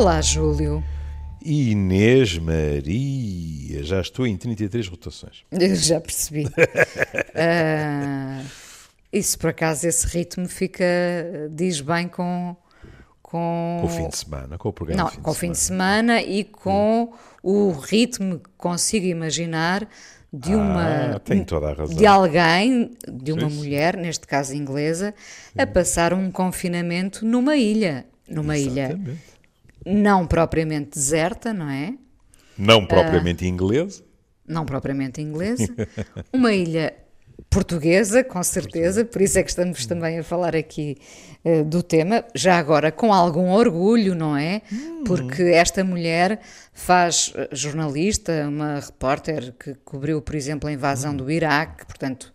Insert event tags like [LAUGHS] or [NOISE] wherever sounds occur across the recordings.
Olá, Júlio. Inês Maria, já estou em 33 rotações. Eu já percebi. uh, [LAUGHS] isso, por acaso, esse ritmo fica, diz bem com... Com, com o fim de semana, com o programa Não, fim com o fim de semana e com o ritmo que consigo imaginar de uma ah, tem toda a razão. de alguém, de uma sim, mulher, neste caso inglesa, a passar um confinamento numa ilha, numa Exatamente. ilha não propriamente deserta, não é? Não propriamente uh, inglesa. Não propriamente inglesa. [LAUGHS] uma ilha portuguesa, com certeza, por isso é que estamos também a falar aqui uh, do tema, já agora com algum orgulho, não é? Hum. Porque esta mulher faz eh, jornalista, uma repórter que cobriu, por exemplo, a invasão hum. do Iraque, portanto,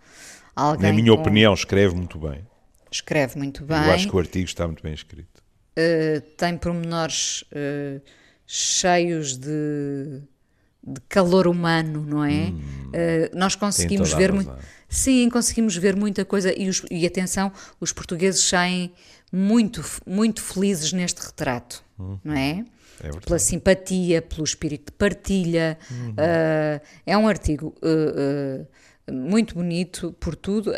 alguém. Na minha com... opinião, escreve muito bem. Escreve muito bem. Eu acho que o artigo está muito bem escrito. Uh, tem pormenores uh, cheios de, de, calor humano, não é? Hum, uh, nós conseguimos ver muito. Sim, conseguimos ver muita coisa e, os, e, atenção, os portugueses saem muito, muito felizes neste retrato, hum, não é? É pela simpatia, pelo espírito de partilha. Uhum. Uh, é um artigo muito bonito por tudo.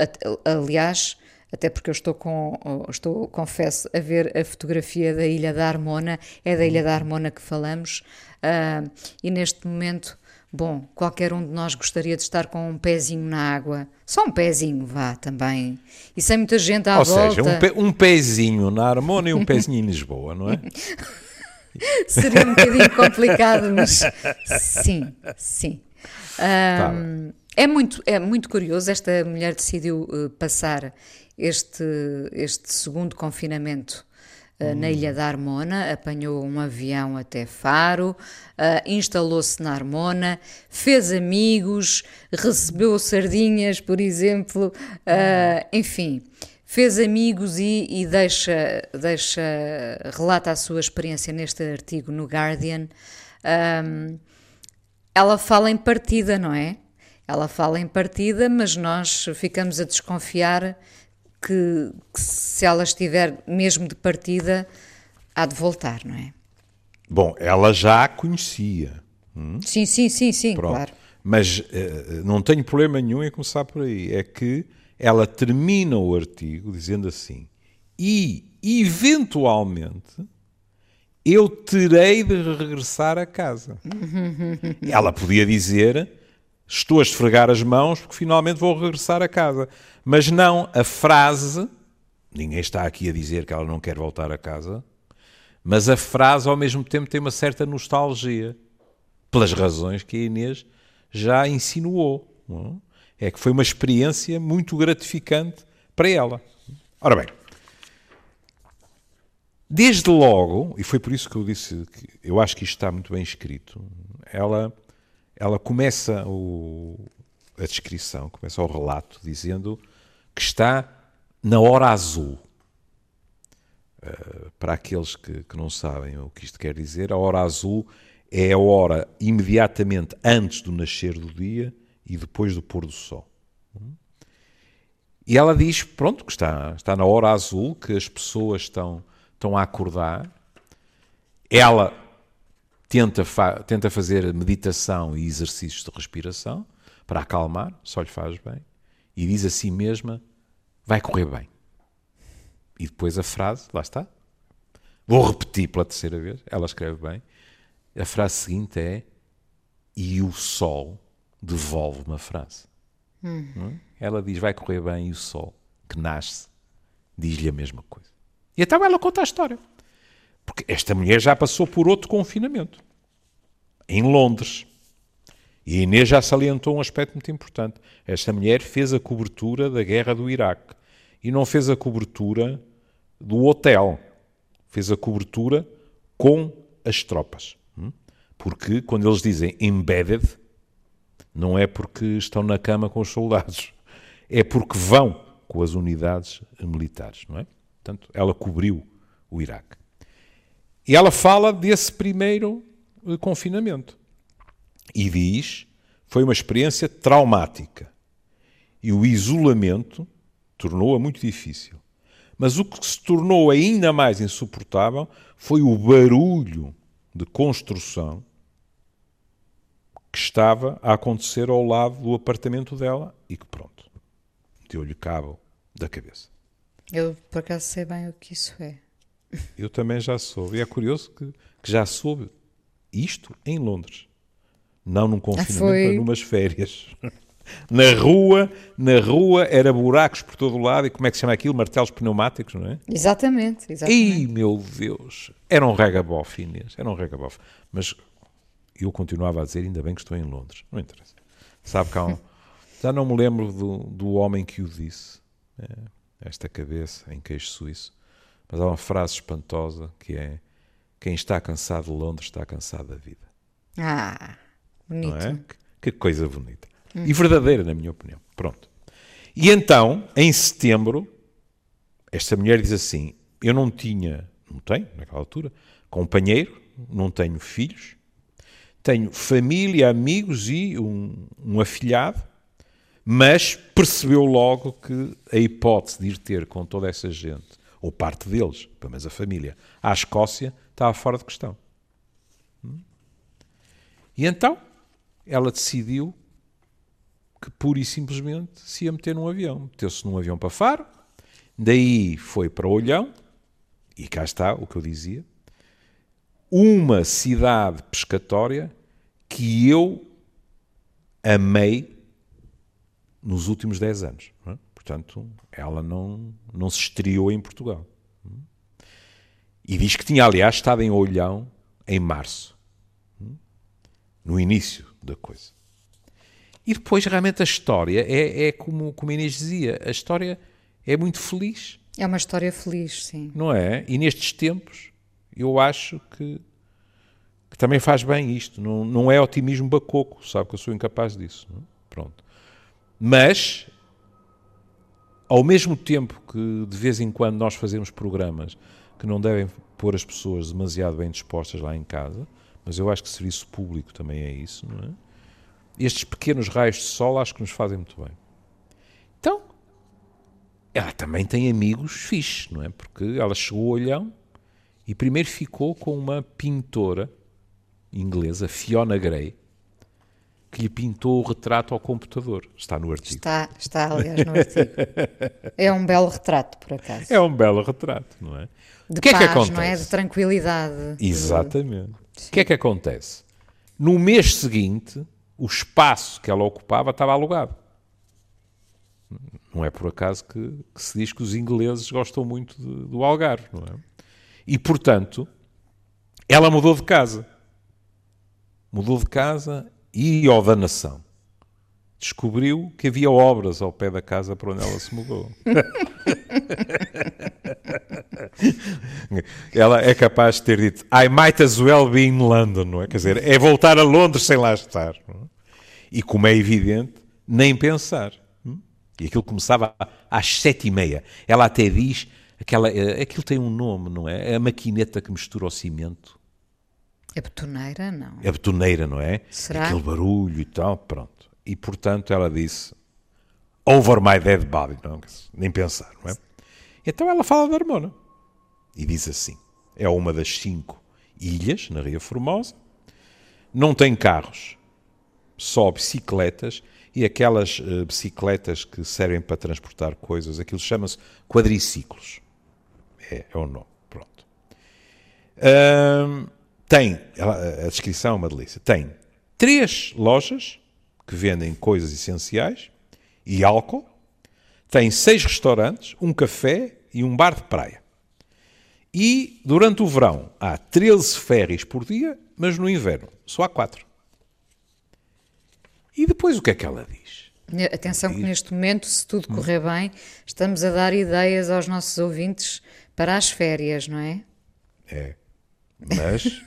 Aliás, até porque eu estou com, estou, confesso, a ver a fotografia da Ilha da Armona, é da Ilha da Armona que falamos, uh, e neste momento, bom, qualquer um de nós gostaria de estar com um pezinho na água, só um pezinho, vá também, e sem muita gente à Ou volta. Ou seja, um, pe, um pezinho na Armona e um pezinho em Lisboa, não é? [LAUGHS] Seria um bocadinho complicado, mas sim, sim. Um, tá. é, muito, é muito curioso, esta mulher decidiu uh, passar este, este segundo confinamento uh, na Ilha da Armona, apanhou um avião até Faro, uh, instalou-se na Armona, fez amigos, recebeu sardinhas, por exemplo, uh, enfim, fez amigos e, e, deixa, deixa, relata a sua experiência neste artigo no Guardian. Um, ela fala em partida, não é? Ela fala em partida, mas nós ficamos a desconfiar que, que, se ela estiver mesmo de partida, há de voltar, não é? Bom, ela já a conhecia. Hum? Sim, sim, sim, sim, Pronto. claro. Mas uh, não tenho problema nenhum em começar por aí. É que ela termina o artigo dizendo assim: e eventualmente eu terei de regressar a casa. [LAUGHS] ela podia dizer estou a esfregar as mãos porque finalmente vou regressar a casa. Mas não, a frase, ninguém está aqui a dizer que ela não quer voltar a casa, mas a frase ao mesmo tempo tem uma certa nostalgia, pelas razões que a Inês já insinuou. É? é que foi uma experiência muito gratificante para ela. Ora bem, desde logo, e foi por isso que eu disse que eu acho que isto está muito bem escrito, ela ela começa o, a descrição, começa o relato dizendo que está na hora azul. Uh, para aqueles que, que, não sabem o que isto quer dizer, a hora azul é a hora imediatamente antes do nascer do dia e depois do pôr do sol. E ela diz, pronto, que está, está na hora azul, que as pessoas estão, estão a acordar. Ela tenta, fa tenta fazer meditação e exercícios de respiração para acalmar, só lhe faz bem, e diz a si mesma: vai correr bem. E depois a frase, lá está. Vou repetir pela terceira vez, ela escreve bem. A frase seguinte é: e o sol devolve uma frase. Hum. Ela diz: vai correr bem, e o sol que nasce diz-lhe a mesma coisa. E então ela conta a história. Porque esta mulher já passou por outro confinamento, em Londres. E a Inês já salientou um aspecto muito importante. Esta mulher fez a cobertura da guerra do Iraque. E não fez a cobertura do hotel. Fez a cobertura com as tropas. Hum? Porque quando eles dizem embedded, não é porque estão na cama com os soldados. É porque vão com as unidades militares, não é? Portanto, ela cobriu o Iraque. E ela fala desse primeiro eh, confinamento. E diz: foi uma experiência traumática. E o isolamento tornou-a muito difícil. Mas o que se tornou ainda mais insuportável foi o barulho de construção que estava a acontecer ao lado do apartamento dela e que pronto, deu-lhe cabo da cabeça. Eu por acaso sei bem o que isso é. Eu também já soube. E é curioso que, que já soube isto em Londres. Não num confinamento, foi... mas numas férias. [LAUGHS] Na rua, na rua era buracos por todo o lado e como é que se chama aquilo? Martelos pneumáticos, não é? Exatamente, exatamente. Ih, meu Deus! Era um regabof, Inês, era um regabof. Mas eu continuava a dizer, ainda bem que estou em Londres. Não interessa. Sabe que [LAUGHS] um... Já não me lembro do, do homem que o disse. É, esta cabeça em queixo suíço. Mas há uma frase espantosa que é quem está cansado de Londres está cansado da vida. Ah, bonito. Não é? Que, que coisa bonita. E verdadeira, na minha opinião. Pronto. E então, em setembro, esta mulher diz assim: Eu não tinha, não tenho, naquela altura, companheiro, não tenho filhos, tenho família, amigos e um, um afilhado, mas percebeu logo que a hipótese de ir ter com toda essa gente, ou parte deles, pelo menos a família, à Escócia, estava fora de questão. E então ela decidiu que pura e simplesmente se ia meter num avião. Meteu-se num avião para Faro, daí foi para Olhão, e cá está o que eu dizia, uma cidade pescatória que eu amei nos últimos 10 anos. É? Portanto, ela não, não se estreou em Portugal. E diz que tinha, aliás, estado em Olhão em março, no início da coisa. E depois, realmente, a história é, é como, como a Inês dizia, a história é muito feliz. É uma história feliz, sim. Não é? E nestes tempos, eu acho que, que também faz bem isto. Não, não é otimismo bacoco, sabe que eu sou incapaz disso. Não? Pronto. Mas, ao mesmo tempo que de vez em quando nós fazemos programas que não devem pôr as pessoas demasiado bem dispostas lá em casa, mas eu acho que serviço público também é isso, não é? estes pequenos raios de sol acho que nos fazem muito bem. Então, ela também tem amigos fixes, não é? Porque ela chegou ao olhão e primeiro ficou com uma pintora inglesa, Fiona Gray, que lhe pintou o retrato ao computador. Está no artigo. Está, está aliás, no artigo. é um belo retrato, por acaso. É um belo retrato, não é? De o que paz, é que acontece? não é? De tranquilidade. Exatamente. O que é que acontece? No mês seguinte, o espaço que ela ocupava estava alugado. Não é por acaso que, que se diz que os ingleses gostam muito de, do Algarve, não é? E, portanto, ela mudou de casa. Mudou de casa e, ó da nação, descobriu que havia obras ao pé da casa para onde ela se mudou. [LAUGHS] ela é capaz de ter dito I might as well be in London, não é? Quer dizer, é voltar a Londres sem lá estar. É? E como é evidente, nem pensar. Hum? E aquilo começava às sete e meia. Ela até diz, aquela, eh, aquilo tem um nome, não é? É a maquineta que mistura o cimento. É betoneira, não? É betoneira, não é? Será? Aquele barulho e tal, pronto. E portanto ela disse, over my dead body, não, nem pensar, não é? Então ela fala da Armona e diz assim: é uma das cinco ilhas na Ria Formosa, não tem carros, só bicicletas e aquelas uh, bicicletas que servem para transportar coisas, aquilo chama-se quadriciclos. É, é o nome, pronto. Um, tem, a descrição é uma delícia, tem três lojas que vendem coisas essenciais e álcool, tem seis restaurantes, um café e um bar de praia. E durante o verão há 13 férias por dia, mas no inverno só há 4. E depois o que é que ela diz? Atenção que neste momento, se tudo correr bem, estamos a dar ideias aos nossos ouvintes para as férias, não é? É. Mas,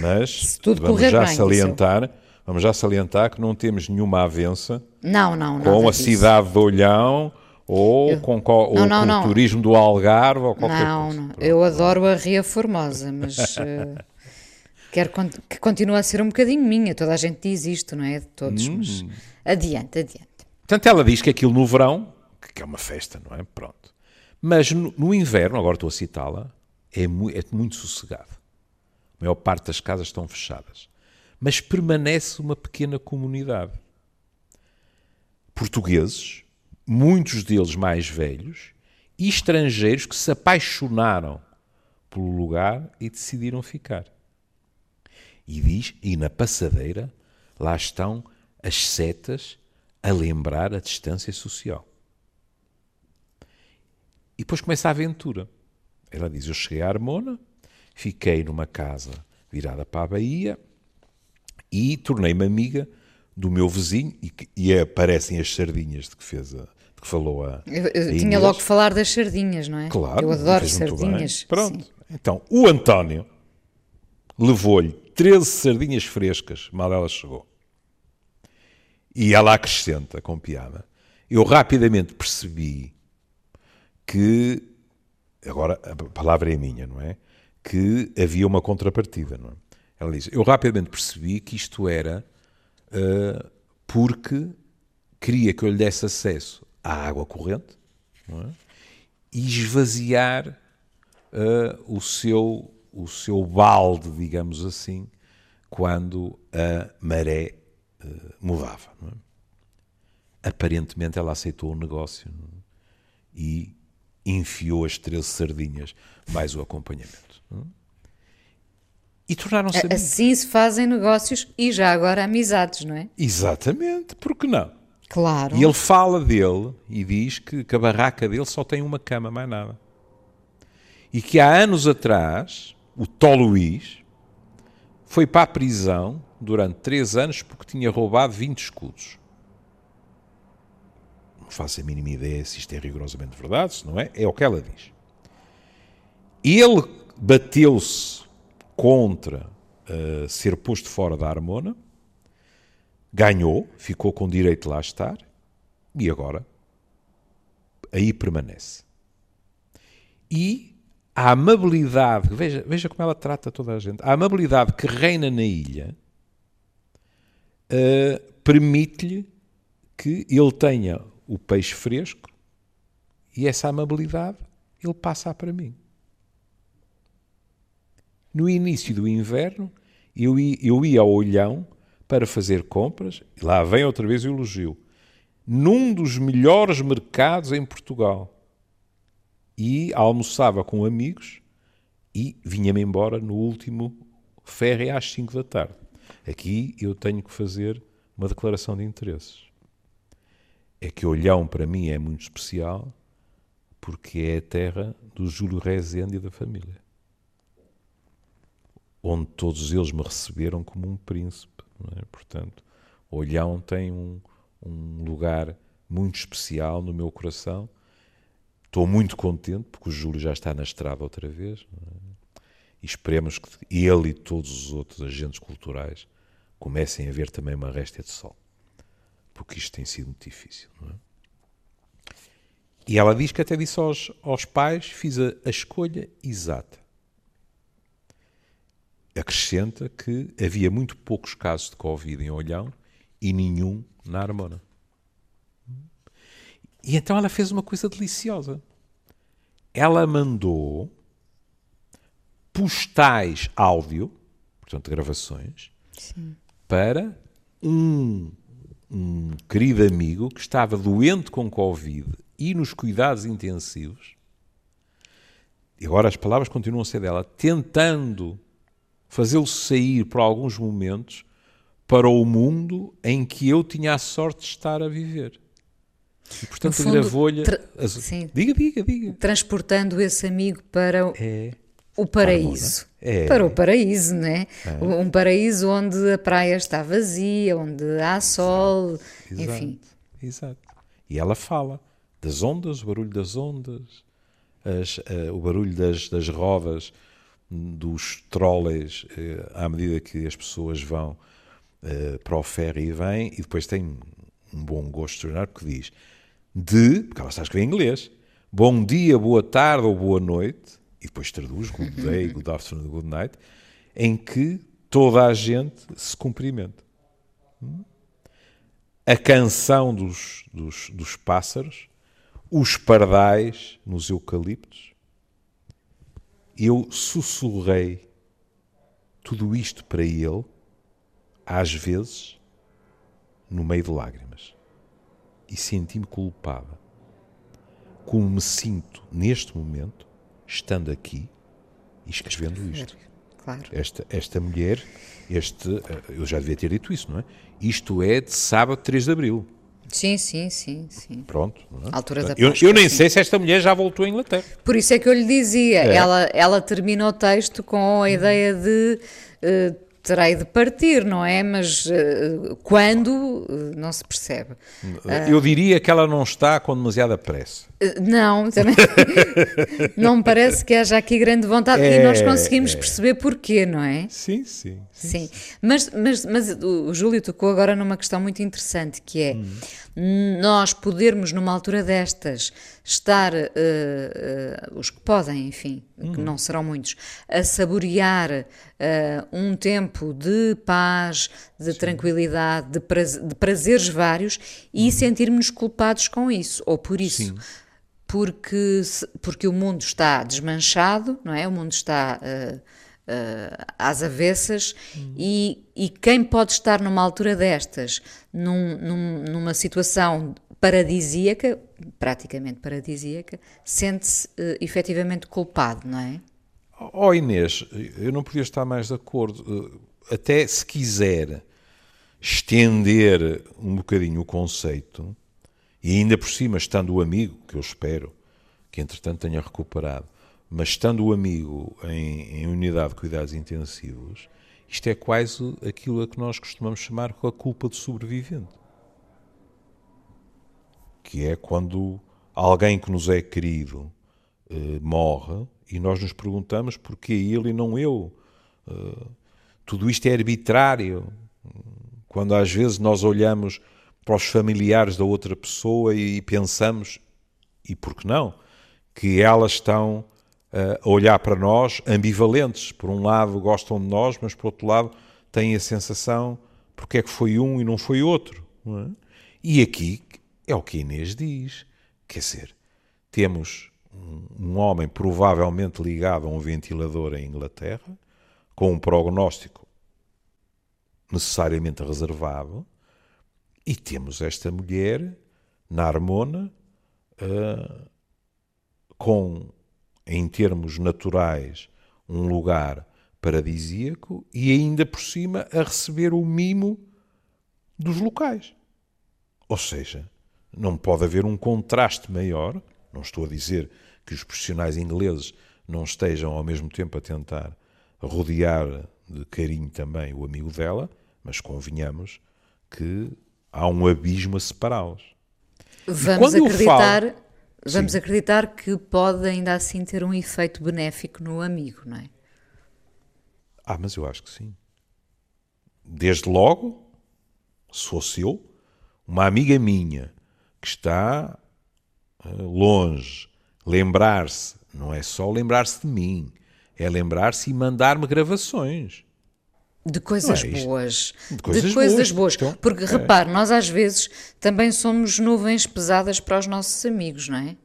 mas vamos já bem, salientar, vamos já salientar que não temos nenhuma avença Não, não, com a cidade de Olhão ou Eu- com, ou Não, não, com o turismo do Algarve ou qualquer Não, coisa. não. Pronto. Eu adoro a Ria Formosa, mas [LAUGHS] eh, quero que continue a ser um bocadinho minha. Toda a gente diz isto, não é? De todos, Hum. mas adiante, adiante. Portanto, ela diz que aquilo no verão, que é uma festa, não é? Pronto. Mas no, no inverno, agora estou a citá-la, é, mu é muito sossegado. A maior parte das casas estão fechadas. Mas permanece uma pequena comunidade. Portugueses, muitos deles mais velhos, e estrangeiros que se apaixonaram pelo lugar e decidiram ficar. E diz, e na passadeira, lá estão as setas a lembrar a distância social. E depois começa a aventura. Ela diz: Eu cheguei à Armona, fiquei numa casa virada para a Bahia e tornei-me amiga do meu vizinho e, e aparecem as sardinhas de que fez a, de que falou a. Eu, eu a tinha logo que falar das sardinhas, não é? Claro. Eu adoro sardinhas. Pronto. Sim. Então, o António levou-lhe 13 sardinhas frescas, mal ela chegou. E ela acrescenta com piada. Eu rapidamente percebi que, agora a palavra é minha, não é? Que havia uma contrapartida, não é? Ela diz: Eu rapidamente percebi que isto era uh, porque queria que eu lhe desse acesso à água corrente é? e esvaziar uh, o, seu, o seu balde, digamos assim, quando a maré uh, mudava. É? Aparentemente ela aceitou o negócio é? e enfiou as 13 sardinhas mais o acompanhamento. E tornaram-se amigos. Assim se fazem negócios e já agora amizades, não é? Exatamente, porque não? Claro. E ele fala dele e diz que, que a barraca dele só tem uma cama, mais nada. E que há anos atrás, o Tó Luís foi para a prisão durante três anos porque tinha roubado 20 escudos. Faço a mínima ideia se isto é rigorosamente verdade, se não é, é o que ela diz. Ele bateu-se contra uh, ser posto fora da Armona, ganhou, ficou com direito de lá estar e agora aí permanece. E a amabilidade, veja, veja como ela trata toda a gente, a amabilidade que reina na ilha uh, permite-lhe que ele tenha o peixe fresco e essa amabilidade ele passa para mim. No início do inverno, eu ia, eu ia ao Olhão para fazer compras, e lá vem outra vez o elogio, num dos melhores mercados em Portugal. E almoçava com amigos e vinha-me embora no último ferry às 5 da tarde. Aqui eu tenho que fazer uma declaração de interesses. É que Olhão para mim é muito especial porque é a terra do Júlio Rezende e da família onde todos eles me receberam como um príncipe. É? Portanto, Olhão tem um, um lugar muito especial no meu coração. Estou muito contente porque o Júlio já está na estrada outra vez. É? E esperemos que ele e todos os outros agentes culturais comecem a ver também uma réstia de sol. Porque isto tem sido muito difícil. É? E ela diz que até disse aos, aos pais: fiz a, a escolha exata acrescenta que havia muito poucos casos de Covid em Olhão e nenhum na Armona. E então ela fez uma coisa deliciosa. Ela mandou postais áudio, portanto gravações, Sim. para um, um querido amigo que estava doente com Covid e nos cuidados intensivos. E agora as palavras continuam a ser dela, tentando fazê-lo sair por alguns momentos para o mundo em que eu tinha a sorte de estar a viver. E, portanto, gravou-lhe. As... Diga, diga, diga. Transportando esse amigo para o, é. O paraíso. É. Para o paraíso, né? É. Um paraíso onde a praia está vazia, onde há sol, Exato. enfim. Exato. E ela fala das ondas, o barulho das ondas, as, uh, o barulho das, das rodas dos trolleys eh, à medida que as pessoas vão eh, para o ferry e vêm, e depois tem um bom gosto extraordinário porque diz de, porque ela está a escrever em inglês, bom dia, boa tarde ou boa noite, e depois traduz good day, good afternoon, good night, em que toda a gente se cumprimenta. A canção dos, dos, dos pássaros, os pardais nos eucaliptos. Eu sussurrei tudo isto para ele, às vezes, no meio de lágrimas. E senti-me culpada. Como me sinto neste momento, estando aqui e escrevendo isto. Claro. Esta, esta mulher, este, eu já devia ter dito isso, não é? Isto é de sábado 3 de abril. Sim, sim, sim, sim. Pronto. É? Altura da eu, Páscoa, eu nem sim. sei se esta mulher já voltou à Inglaterra. Por isso é que eu lhe dizia, É. ela, ela termina o texto com a ideia de eh, terei de partir, não é? Mas eh, quando, eh, não se percebe. Eu diria que ela não está com demasiada pressa. Eh, Não, [LAUGHS] também não me parece que haja aqui grande vontade e É, nós conseguimos é. perceber porquê, não é? Sim, sim. Sim, mas, mas, mas o o Júlio tocou agora numa questão muito interessante que é nós podermos numa altura destas estar, eh, eh, os que podem, enfim, que não serão muitos, a saborear eh, um tempo de paz, de tranquilidade, de, de prazeres vários e sentirmos-nos culpados com isso, ou por isso Sim. porque, porque o mundo está desmanchado, não é? O mundo está eh, eh, às avessas e, e quem pode estar numa altura destas, num- num- numa situação paradisíaca, praticamente paradisíaca, sente-se eh, efetivamente culpado, não é? Oh Inês, eu não podia estar mais de acordo. Eh, Até se quiser estender um bocadinho o conceito, e ainda por cima, estando o amigo, que eu espero que entretanto tenha recuperado, mas estando o amigo em, em unidade de cuidados intensivos, isto é quase aquilo a que nós costumamos chamar a culpa do sobrevivente. Que é quando alguém que nos é querido eh, morre e nós nos perguntamos porquê ele e não eu. Eh, tudo isto é arbitrário. Quando às vezes nós olhamos para os familiares da outra pessoa e pensamos, e por que não, que elas estão a olhar para nós ambivalentes. Por um lado gostam de nós, mas por outro lado têm a sensação porque é que foi um e não foi outro. não é? E aqui é o que Inês diz. Quer dizer, temos um, homem provavelmente ligado a um ventilador em Inglaterra, com um prognóstico necessariamente reservado, e temos esta mulher na Armona, ah, com, em termos naturais, um lugar paradisíaco e ainda por cima a receber o mimo dos locais. Ou seja, não pode haver um contraste maior. Não estou a dizer que os profissionais ingleses não estejam ao mesmo tempo a tentar rodear de carinho também o amigo dela, mas convenhamos que há um abismo a separá-los. Vamos acreditar, falo- vamos Sim. acreditar que pode ainda assim ter um efeito benéfico no amigo, não é? Ah, mas eu acho que sim. Desde logo, se fosse eu, uma amiga minha que está eh, longe, lembrar-se, não é só lembrar-se de mim, é lembrar-se e mandar-me gravações. De coisas é boas. De coisas boas, então, Porque repare, nós às vezes também somos nuvens pesadas para os nossos amigos, não é?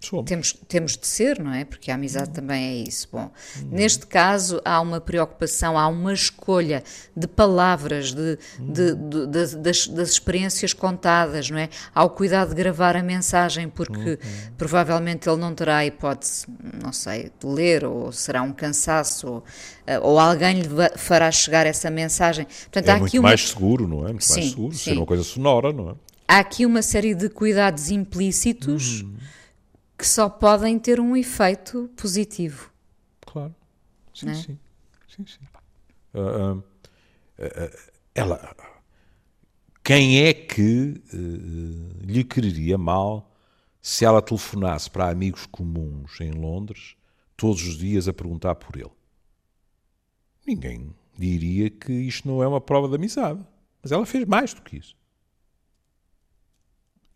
Somos. Temos, temos de ser, não é? Porque a amizade também é isso. Bom, neste caso há uma preocupação, há uma escolha de palavras, de, de- de- das, das- das experiências contadas, não é? Há o cuidado de gravar a mensagem, porque provavelmente ele não terá a hipótese, não sei, de ler, ou será um cansaço, ou, eh, ou alguém lhe fará chegar essa mensagem. Portanto, É há muito aqui uma mais seguro, não é? Muito mais Sim, seguro, ser sim. uma coisa sonora, não é? Há aqui uma série de cuidados implícitos que só podem ter um efeito positivo. Claro. Sim, é? sim. sim, sim. Ah, ah, ah, ela. Quem é que eh, lhe quereria mal se ela telefonasse para amigos comuns em Londres todos os dias a perguntar por ele? Ninguém diria que isto não é uma prova de amizade. Mas ela fez mais do que isso.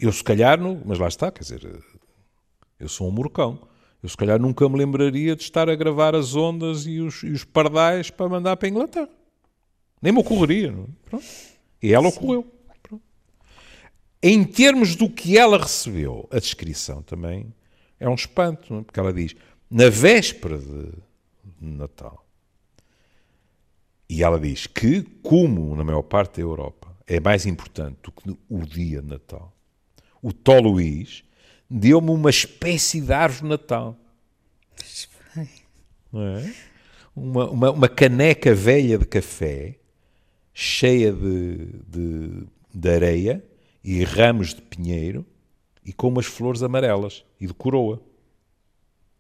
Eu, se calhar, não, mas lá está, quer dizer, eu sou um morcão. Eu, se calhar, nunca me lembraria de estar a gravar as ondas e os, e os pardais para mandar para a Inglaterra. Nem me ocorreria. E ela ocorreu. Pronto. Em termos do que ela recebeu, a descrição também é um espanto, é? porque ela diz, na véspera de Natal. E ela diz que, como na maior parte da Europa é mais importante do que o dia de Natal, o Tó Luís deu-me uma espécie de árvore de Natal. É? uma, uma, uma, caneca velha de café, cheia de, de, de areia e ramos de pinheiro e com umas flores amarelas e de coroa.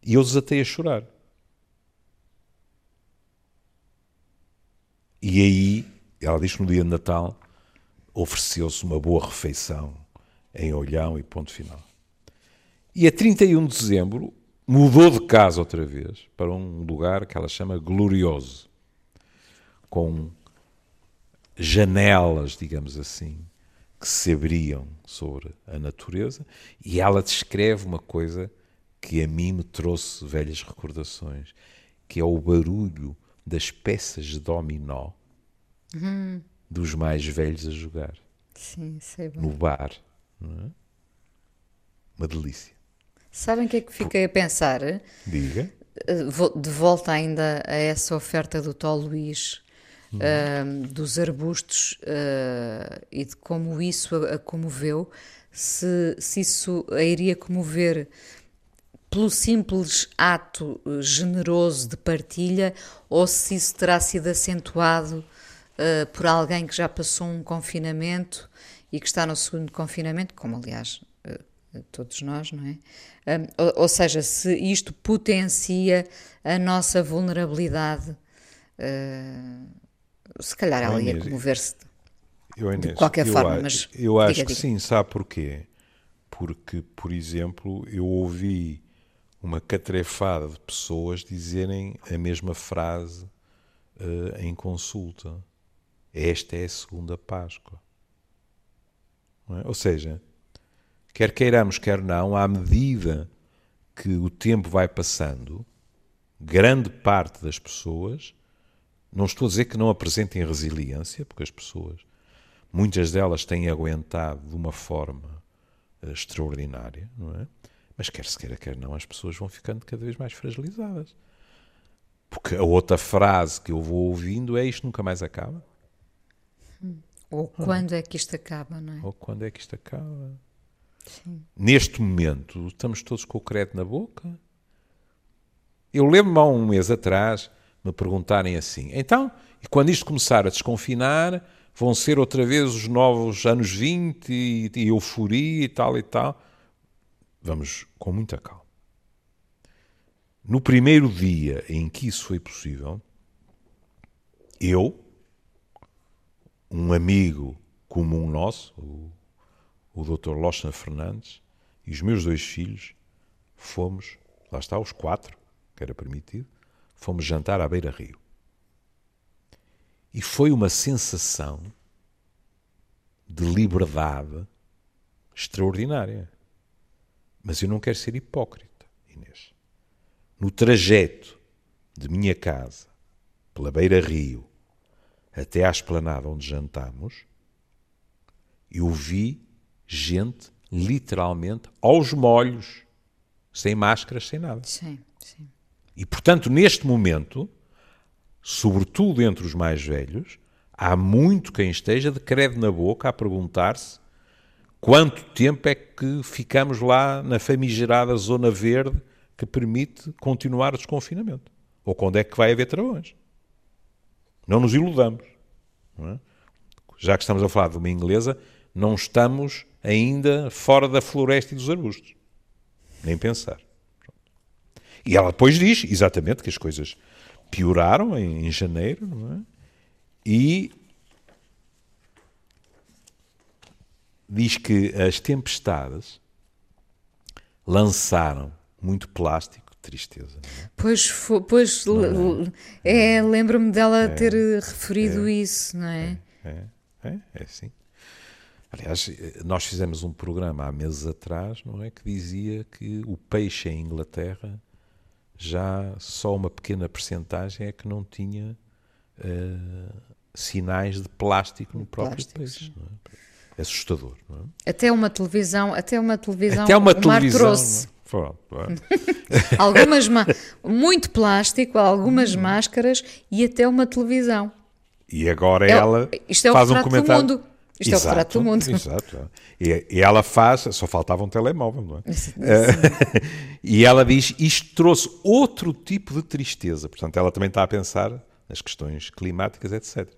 E eu desatei a chorar. E aí, ela diz que no dia de Natal ofereceu-se uma boa refeição em Olhão e ponto final. E a 31 de dezembro mudou de casa outra vez para um lugar que ela chama Glorioso, com janelas, digamos assim, que se abriam sobre a natureza, e ela descreve uma coisa que a mim me trouxe velhas recordações, que é o barulho das peças de dominó uhum. dos mais velhos a jogar. Sim, sei bem. No bar. É? Uma delícia. Sabem o que é que fiquei a pensar? Diga. Eh, de volta ainda a essa oferta do Tó Luís, uh, dos arbustos uh, e de como isso a, a comoveu, se, se isso a iria comover pelo simples ato generoso de partilha ou se isso terá sido acentuado uh, por alguém que já passou um confinamento e que está no segundo confinamento, como aliás uh, todos nós, não é? Ou, ou, seja, se isto potencia a nossa vulnerabilidade, uh, se calhar ela ia comover-se de qualquer eu forma, mas eu acho diga, que diga. sim, sabe porquê? Porque, por exemplo, eu ouvi uma catrefada de pessoas dizerem a mesma frase uh, em consulta. Esta é a segunda Páscoa. É? Ou seja, quer queiramos, quer não, à medida que o tempo vai passando, grande parte das pessoas, não estou a dizer que não apresentem resiliência, porque as pessoas, muitas delas têm aguentado de uma forma uh, extraordinária, não é? Mas quer se queira, quer não, as pessoas vão ficando cada vez mais fragilizadas. Porque a outra frase que eu vou ouvindo é isto nunca mais acaba. Ou quando é que isto acaba, não é? Ou quando é que isto acaba. Sim. Neste momento, estamos todos com o crédito na boca. Eu lembro-me há um mês atrás me perguntarem assim: então, e quando isto começar a desconfinar, vão ser outra vez os novos anos 20 e, e euforia e tal e tal vamos com muita calma. No primeiro dia em que isso foi possível, eu, um amigo comum nosso, o, o Dr. Lochner Fernandes, e os meus dois filhos, fomos, lá está, os quatro, que era permitido, fomos jantar à beira-rio. E foi uma sensação de liberdade extraordinária. Mas eu não quero ser hipócrita, Inês. No trajeto de minha casa, pela beira-rio, até à esplanada onde jantamos, eu vi gente literalmente aos molhos, sem máscaras, sem nada. Sim, sim. E, portanto, neste momento, sobretudo entre os mais velhos, há muito quem esteja de credo na boca a perguntar-se Quanto tempo é que ficamos lá na famigerada zona verde que permite continuar o desconfinamento? Ou quando é que vai haver travões? Não nos iludamos. Não é? Já que estamos a falar de uma inglesa, não estamos ainda fora da floresta e dos arbustos. Nem pensar. E ela depois diz exatamente que as coisas pioraram em, em janeiro, não é? E diz que as tempestades lançaram muito plástico, tristeza. É? Pois, pois é? é, lembro-me dela é, ter referido é, isso, não é? É, é, é sim. Aliás, nós fizemos um programa há meses atrás, não é, que dizia que o peixe em Inglaterra já só uma pequena percentagem é que não tinha uh, sinais de plástico no próprio plástico, peixe. Não é? Assustador. É? Até uma televisão, até uma televisão, até uma televisão, trouxe. [LAUGHS] algumas muito plástico, algumas hum. máscaras e até uma televisão. E agora é, ela isto é faz um comentário. Do mundo. Isto exato, é o retrato do mundo. Exato. E, e, ela faz, só faltava um telemóvel, não é? Sim, sim. [LAUGHS] E ela diz: isto trouxe outro tipo de tristeza. Portanto, ela também está a pensar nas questões climáticas, etc.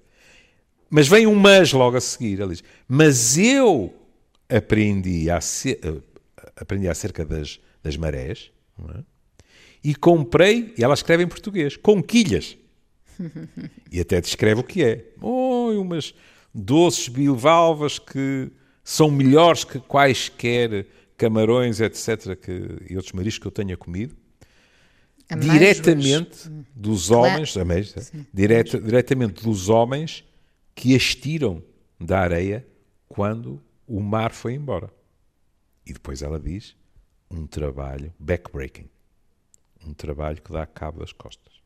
Mas vem um mas logo a seguir. Ela diz: Mas eu aprendi, a ser, uh, aprendi acerca das, das marés é? e comprei, e ela escreve em português, conquilhas. e até descreve o que é. Oh, umas doces bivalvas que são melhores que quaisquer camarões, etc., que, e outros mariscos que eu tenha comido. Diretamente dos homens, claro. direta, diretamente dos homens que as tiram da areia quando o mar foi embora. E depois ela diz um trabalho backbreaking, um trabalho que dá cabo das costas.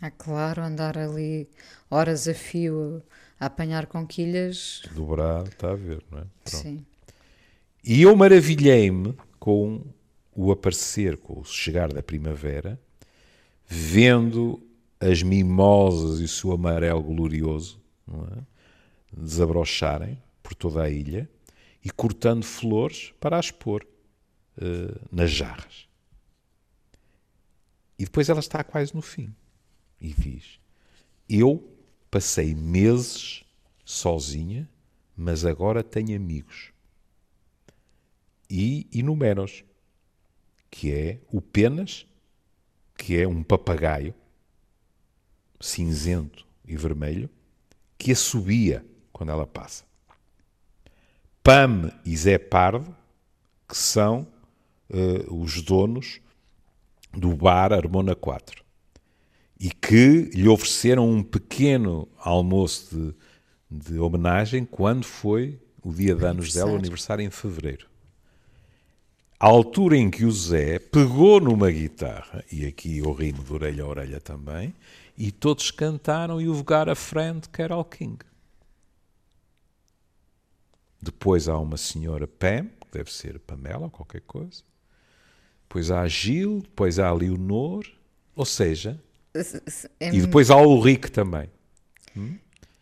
É claro, andar ali horas a fio a apanhar conquilhas. Dobrado, está a ver, não é? Pronto. Sim. E eu maravilhei-me com o aparecer, com o chegar da primavera, vendo as mimosas e seu amarelo glorioso é? desabrocharem por toda a ilha e cortando flores para as pôr uh, nas jarras. E depois ela está quase no fim e diz: Eu passei meses sozinha, mas agora tenho amigos. E enumera-os, que é o Penas, que é um papagaio cinzento e vermelho, que assobia quando ela passa. Pam e Zé Pardo, que são uh, os donos do bar Harmona 4 e que lhe ofereceram um pequeno almoço de, de homenagem quando foi o dia de anos dela, o aniversário em fevereiro. À altura em que o Zé pegou numa guitarra, e aqui o rimo de orelha a orelha também, e todos cantaram You Got a Friend Carol King. Depois há uma senhora Pam, que deve ser Pamela ou qualquer coisa. Depois há a Gil, depois há a Leonor. Ou seja, é e depois há o Ulrich também.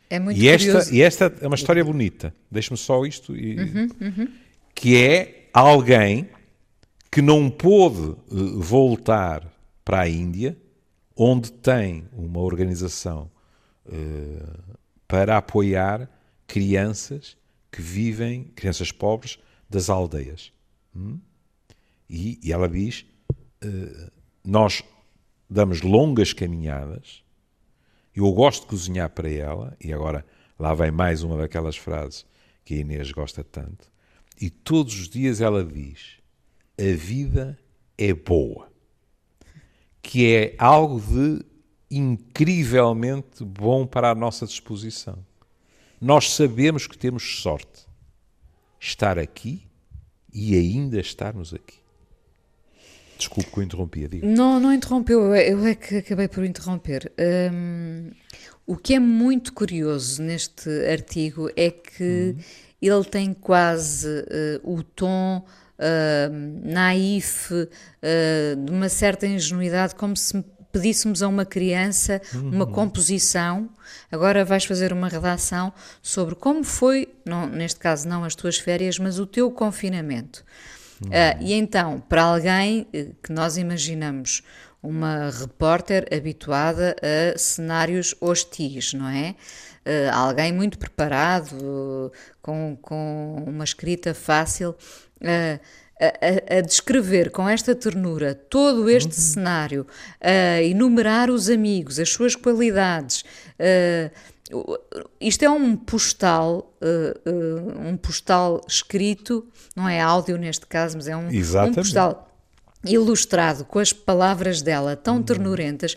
É muito e esta, e esta é uma história bonita. Deixa-me só isto. E, uhum, uhum. Que é alguém que não pôde eh, voltar para a Índia, onde tem uma organização uh, para apoiar crianças que vivem, crianças pobres, das aldeias. Hum? E, e, ela diz: uh, nós damos longas caminhadas. Eu gosto de cozinhar para ela, e agora lá vem mais uma daquelas frases que a Inês gosta tanto. E todos os dias ela diz: a vida é boa, que é algo de incrivelmente bom para a nossa disposição. Nós sabemos que temos sorte estar aqui e ainda estarmos aqui. Desculpe que eu interrompia, diga. Não, não interrompeu, eu é que acabei por interromper. Um, o que é muito curioso neste artigo é que uhum. ele tem quase uh, o tom uh, naif, uh, de uma certa ingenuidade, como se pedíssemos a uma criança uhum. uma composição, agora vais fazer uma redação sobre como foi, não, neste caso não as tuas férias, mas o teu confinamento. Uh, e então, para alguém eh, que nós imaginamos uma repórter habituada a cenários hostis, não é? Uh, alguém muito preparado, com, com uma escrita fácil, uh, a, a, descrever com esta ternura todo este uhum. cenário, a enumerar os amigos, as suas qualidades. Uh, isto é um postal, uh, uh, um postal escrito, não é áudio neste caso, mas é um, um postal ilustrado com as palavras dela tão uhum. ternurentas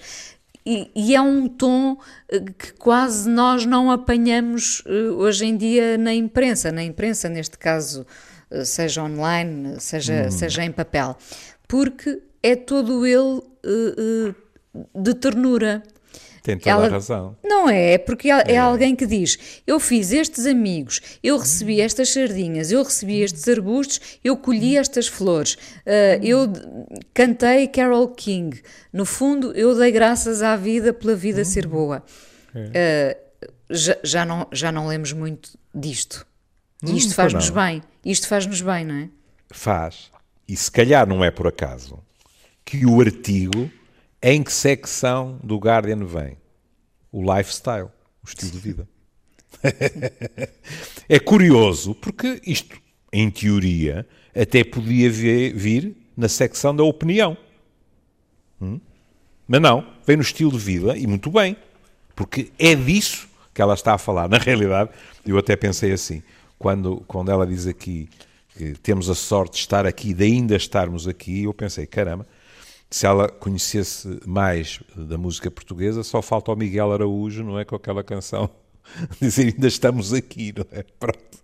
e, e, é um tom que quase nós não apanhamos hoje em dia na imprensa, na imprensa neste caso seja online, seja, hum. seja em papel, porque é todo ele uh, uh, de ternura. Tem toda ela, a razão. Não é, porque é, é, alguém que diz: Eu fiz estes amigos, eu recebi estas sardinhas, eu recebi estes arbustos, eu colhi estas flores, uh, eu cantei Carol King. No fundo, eu dei graças à vida pela vida ser boa. É. Uh, já, já, não, já não lemos muito disto. E isto hum, faz-nos bem. Isto faz-nos bem, não é? Faz. E se calhar não é por acaso que o artigo em que secção do Guardian vem? O lifestyle, o estilo de vida. [LAUGHS] é curioso porque isto, em teoria, até podia vir na secção da opinião. Hum? Mas não, vem no estilo de vida e muito bem, porque é disso que ela está a falar. Na realidade, eu até pensei assim, quando, quando ela diz aqui que temos a sorte de estar aqui, de ainda estarmos aqui, eu pensei, caramba, se ela conhecesse mais da música portuguesa, só falta ao Miguel Araújo, não é? Com aquela canção, [LAUGHS] dizer ainda estamos aqui, não é? [LAUGHS] Pronto.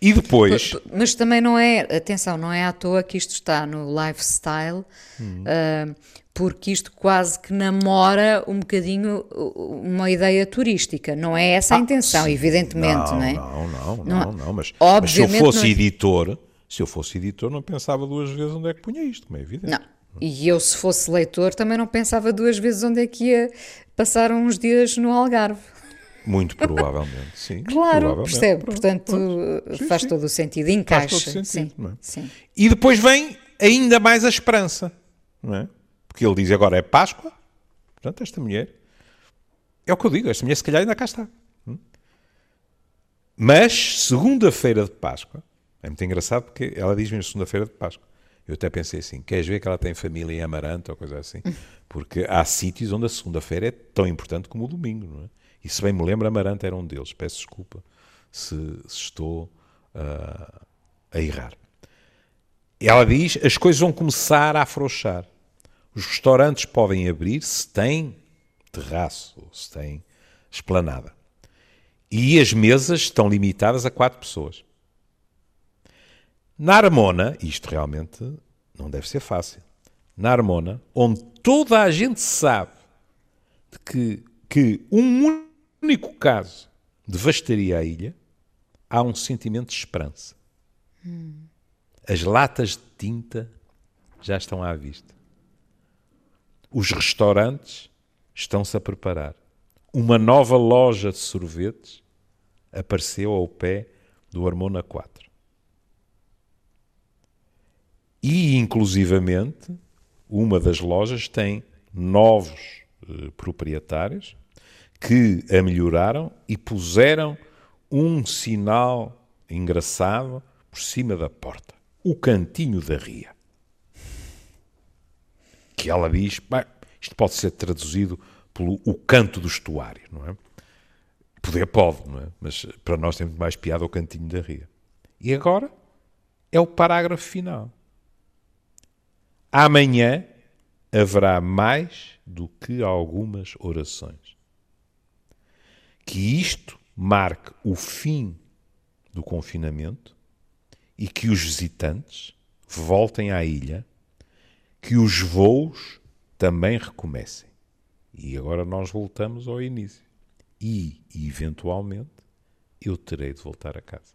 E depois. Mas também não é, atenção, não é à toa que isto está no lifestyle, hum. uh, porque isto quase que namora um bocadinho uma ideia turística. Não é essa a ah, intenção, sim. evidentemente, não, não é? Não, não, não, não, não mas, mas, se eu fosse é... editor, se eu fosse editor, não pensava duas vezes onde é que punha isto, como é evidente. Não. E eu, se fosse leitor, também não pensava duas vezes onde é que ia passar uns dias no Algarve. Muito provavelmente, sim. [LAUGHS] Claro, provavelmente. percebe. Portanto, sim, faz sim. todo o sentido, encaixa. Faz todo o sentido, sim, é? sim. E depois vem ainda mais a esperança, não é? Porque ele diz agora é Páscoa, portanto, esta mulher, é o que eu digo, esta mulher se calhar ainda cá está. Hum? Mas, segunda-feira de Páscoa, é muito engraçado porque ela diz mesmo segunda-feira de Páscoa. Eu até pensei assim: queres ver que ela tem família em Amarante ou coisa assim? [LAUGHS] Porque há sítios onde a segunda-feira é tão importante como o domingo, não é? E se bem me lembro, Amarante era um deles. Peço desculpa se, se estou uh, a errar. Ela diz: as coisas vão começar a afrouxar. Os restaurantes podem abrir se têm terraço, se têm esplanada. E as mesas estão limitadas a quatro pessoas. Na Armona, isto realmente não deve ser fácil. Na Armona, onde toda a gente sabe que, que um único caso devastaria a ilha, há um sentimento de esperança. Hum. As latas de tinta já estão à vista. Os restaurantes estão-se a preparar. Uma nova loja de sorvetes apareceu ao pé do Armona 4. E, inclusivamente, uma das lojas tem novos eh, proprietários que a melhoraram e puseram um sinal engraçado por cima da porta. O cantinho da ria. Que ela diz, bem, isto pode ser traduzido pelo o canto do estuário, não é? Poder pode, não é? Mas para nós tem muito mais piada o cantinho da ria. E agora é o parágrafo final. Amanhã haverá mais do que algumas orações. Que isto marque o fim do confinamento e que os visitantes voltem à ilha, que os voos também recomecem. E agora nós voltamos ao início. E, eventualmente, eu terei de voltar a casa.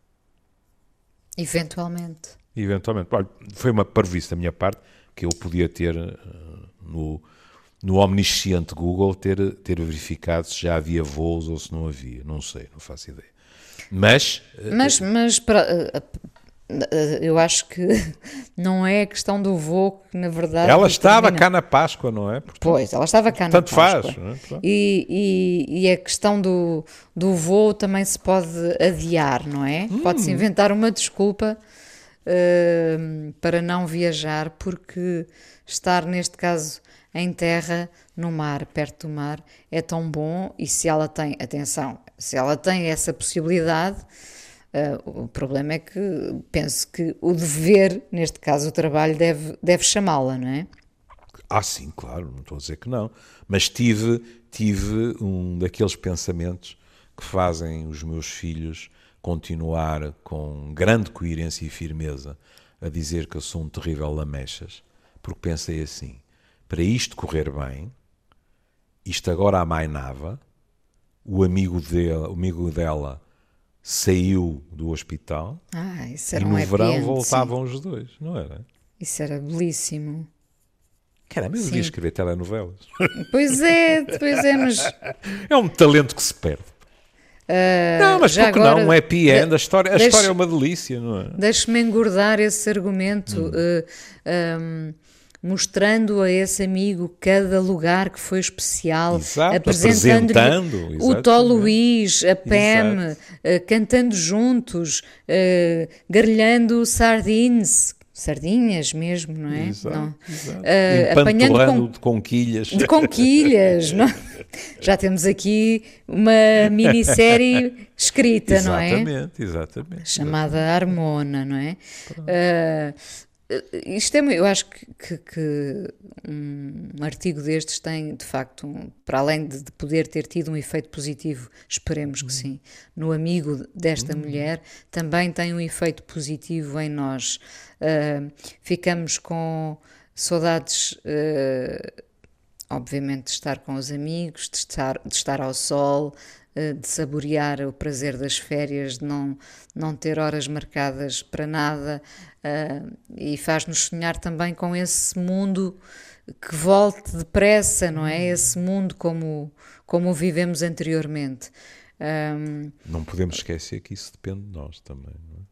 Eventualmente. Eventualmente. Olha, foi uma parvoíce da minha parte que eu podia ter eh, no, no omnisciente Google ter, ter verificado se já havia voos ou se não havia. Não sei, não faço ideia. Mas. Eh, mas, mas para, eh, eu acho que [LAUGHS] não é a questão do voo que, na verdade. Ela estava cá na Páscoa, não é? Portanto, pois, ela estava cá na Páscoa. Tanto faz. É? E, e, e, a questão do, do voo também se pode adiar, não é? Hum. Pode-se inventar uma desculpa uh, para não viajar, porque estar, neste caso, em terra, no mar, perto do mar, é tão bom e se ela tem, atenção, se ela tem essa possibilidade, uh, o problema é que penso que o dever, neste caso o trabalho, deve, deve chamá-la, não é? Ah, sim, claro, não estou a dizer que não, mas tive, tive um daqueles pensamentos que fazem os meus filhos continuar com grande coerência e firmeza a dizer que eu sou um terrível lamechas, porque pensei assim: para isto correr bem, isto agora amainava, o amigo dela, o amigo dela saiu do hospital Ah, e no um verão end, voltavam os dois, não era? sim. Isso era belíssimo. Caramba, eu Sim. devia escrever telenovelas. Pois é, pois é, mas [LAUGHS] É um talento que se perde. não, mas Ah, porque agora, não? Um happy end. A história, a deixa- história é uma delícia, não é? deixe-me engordar esse argumento, Hum. eh, ahm, mostrando a esse amigo cada lugar que foi especial, Exato, apresentando-lhe apresentando, o Tó. Luís, a Pam, Exato. eh, cantando juntos, eh, gargalhando sardines, sardinhas mesmo, não é? Exato, Não. exato. Eh, apanhando com- de conquilhas. de conquilhas. não? [LAUGHS] Já temos aqui uma minissérie escrita, não é? Exatamente, exatamente. Chamada Harmona, não é? Ah, isto é, eu acho que, que- que um artigo destes tem, de facto, um- para além de, de poder ter tido um efeito positivo, esperemos que sim, no amigo desta mulher, também tem um efeito positivo em nós. Ah, ficamos com saudades ah, obviamente, de estar com os amigos, de estar, de estar ao sol, eh, de saborear o prazer das férias, de não, não ter horas marcadas para nada, eh, e faz-nos sonhar também com esse mundo que volte depressa, não é? Esse mundo como, como o vivemos anteriormente. Ahm, Não podemos esquecer que isso depende de nós também, não é?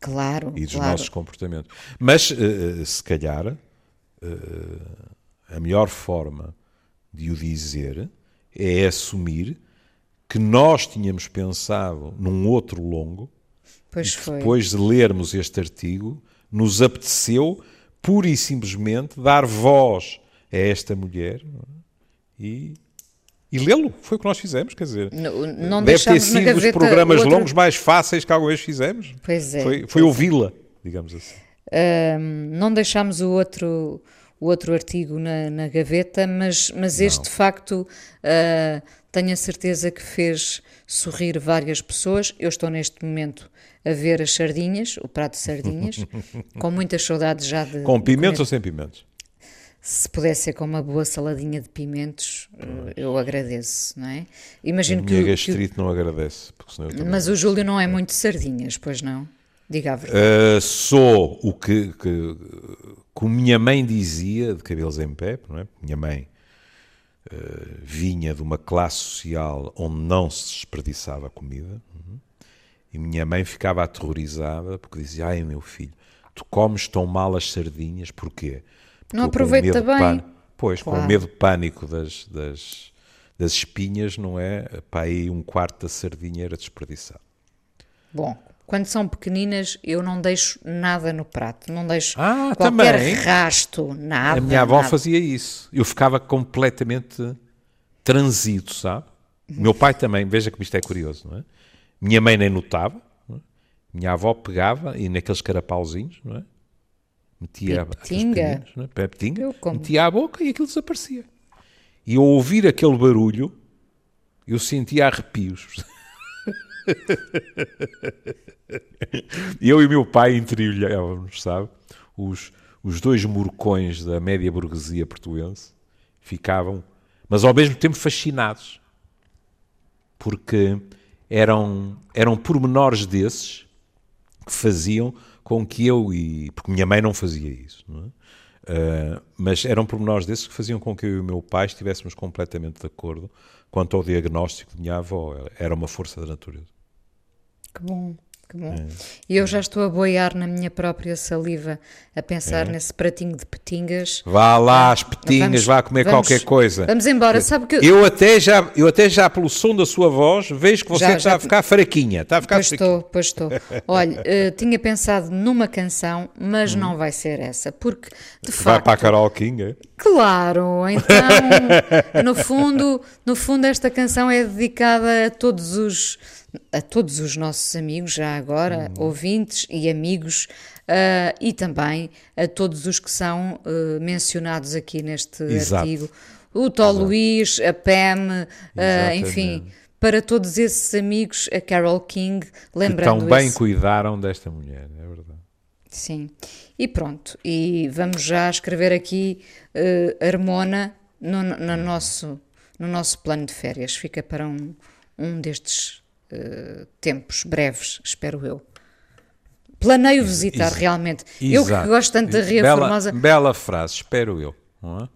claro, E dos claro. nossos comportamentos. Mas, eh, se calhar, eh, a melhor forma de o dizer é assumir que nós tínhamos pensado num outro longo Pois foi. depois de lermos este artigo, nos apeteceu pura e simplesmente dar voz a esta mulher é? e, e lê-lo. Foi o que nós fizemos, quer dizer. Não, não deve ter sido os programas outro- longos mais fáceis que alguma vez fizemos. Pois é, Foi, foi ouvi-la, digamos assim. Não deixámos o outro, o outro artigo na, na gaveta, mas, mas este de facto ah, tenho a certeza que fez sorrir várias pessoas. Eu estou neste momento a ver as sardinhas, o prato de sardinhas, [LAUGHS] com muitas saudades já de. Com pimentos ou sem pimentos? Se pudesse ser com uma boa saladinha de pimentos, eu agradeço, não é? A Imagino que, minha o- que gastrite não agradece. Mas o Júlio não é muito de sardinhas, pois não? Diga a verdade. Uh, sou o que, que, que minha mãe dizia de cabelos em pé, não é? Minha mãe uh, vinha de uma classe social onde não se desperdiçava comida uhum, e minha mãe ficava aterrorizada porque dizia: Ai meu filho, tu comes tão mal as sardinhas, porquê? Porque Não aproveita bem. pânico- Pois, com Claro. medo pânico das, das, das espinhas, não é? Para aí um quarto da sardinha era desperdiçado. Bom, quando são pequeninas, eu não deixo nada no prato, não deixo Ah, qualquer também? rasto, nada. A minha avó nada. fazia isso. Eu ficava completamente transido, sabe? Meu pai também, veja como isto é curioso, não é? Minha mãe nem notava. é? Minha avó pegava e naqueles carapauzinhos, não é? Metia pequeninos, não é? Pepetinga, metia à boca e aquilo desaparecia. E ao ouvir aquele barulho, eu sentia arrepios. [LAUGHS] Eu e o meu pai entreolhávamos, sabe? Os, os dois morcões da média burguesia portuense ficavam, mas ao mesmo tempo fascinados, porque eram, eram pormenores desses que faziam com que eu e. Porque minha mãe não fazia isso, não é? Ah, mas eram pormenores desses que faziam com que eu e o meu pai estivéssemos completamente de acordo quanto ao diagnóstico de minha avó. Era uma força da natureza. Que bom, que bom. É. E eu já estou a boiar na minha própria saliva a É. pensar nesse pratinho de petingas. Vá lá, as petinhas, Vamos- vá comer vamos- qualquer coisa. Vamos embora. Sabe que eu, Eu até, já, eu até já, pelo som da sua voz, vejo que você Já- está já- a ficar fraquinha. Está a ficar Pois fraquinha. estou, pois estou. Olha, [LAUGHS] eh, tinha pensado numa canção, mas não vai ser essa, porque de Hum. Vai facto. para a Carol King, é? Claro, então, [LAUGHS] no fundo, no fundo esta canção é dedicada a todos os a todos os nossos amigos já agora, Uhum. ouvintes e amigos, ah, e também a todos os que são ah, mencionados aqui neste Exato. artigo. O Tó Luís, a Pam, ah, enfim, para todos esses amigos, a Carol King, Que lembrando tão bem esse- cuidaram desta mulher, é verdade. Sim. E pronto, e vamos já escrever aqui eh, Harmona no, no nosso, no nosso plano de férias. Fica para um, um destes uh, tempos breves, espero eu. Planeio visitar Ex realmente. Exato. Eu que gosto tanto da Ria bela, Formosa. Bela frase, espero eu. É?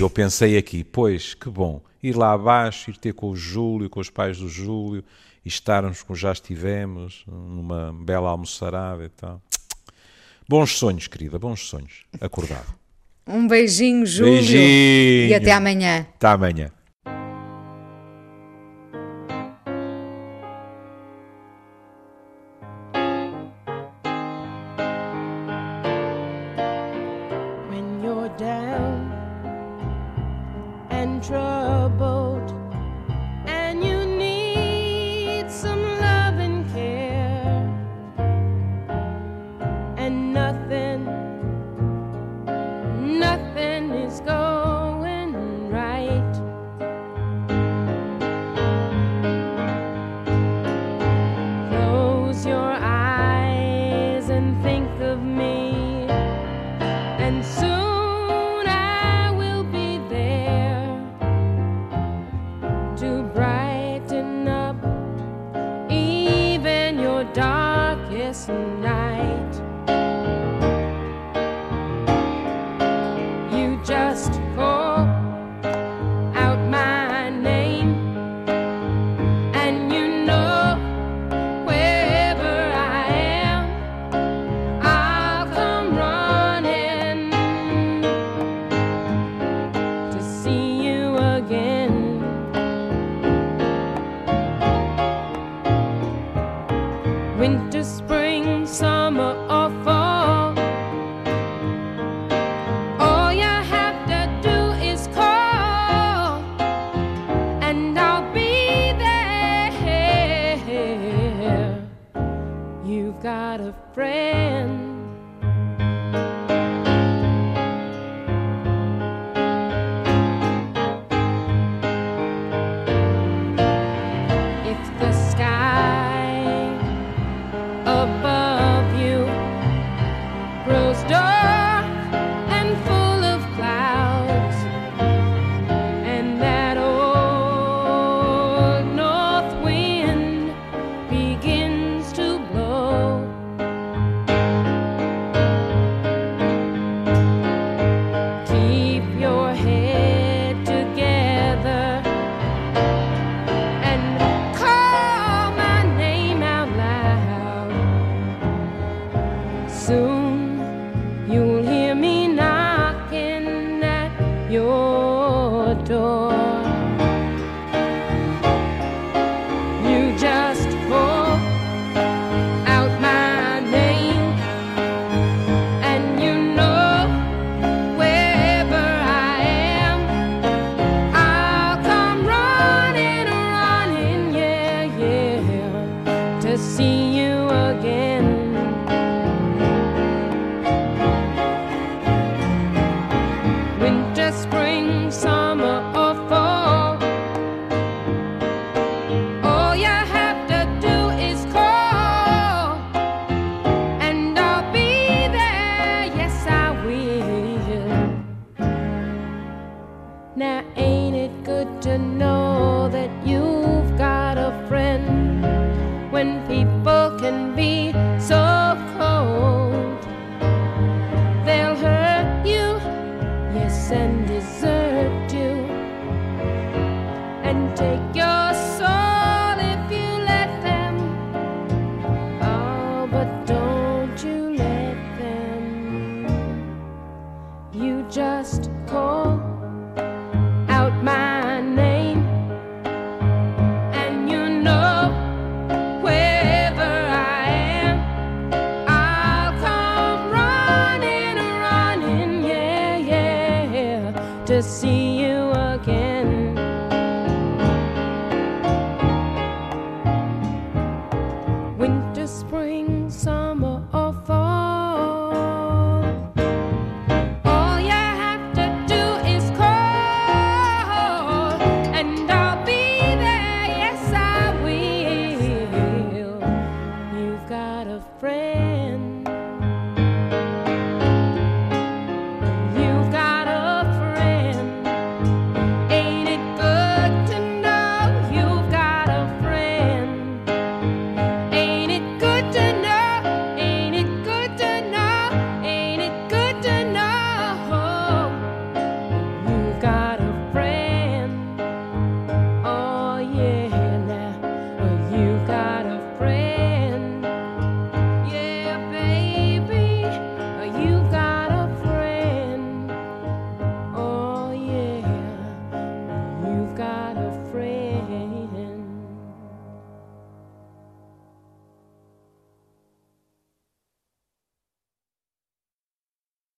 Eu pensei aqui, pois, que bom, ir lá abaixo, ir ter com o Júlio, com os pais do Júlio, e estarmos como já estivemos, numa bela almoçarada e tal. Bons sonhos, querida, bons sonhos. Acordado. Um beijinho, Júlio. Beijinho. E até amanhã. Até amanhã.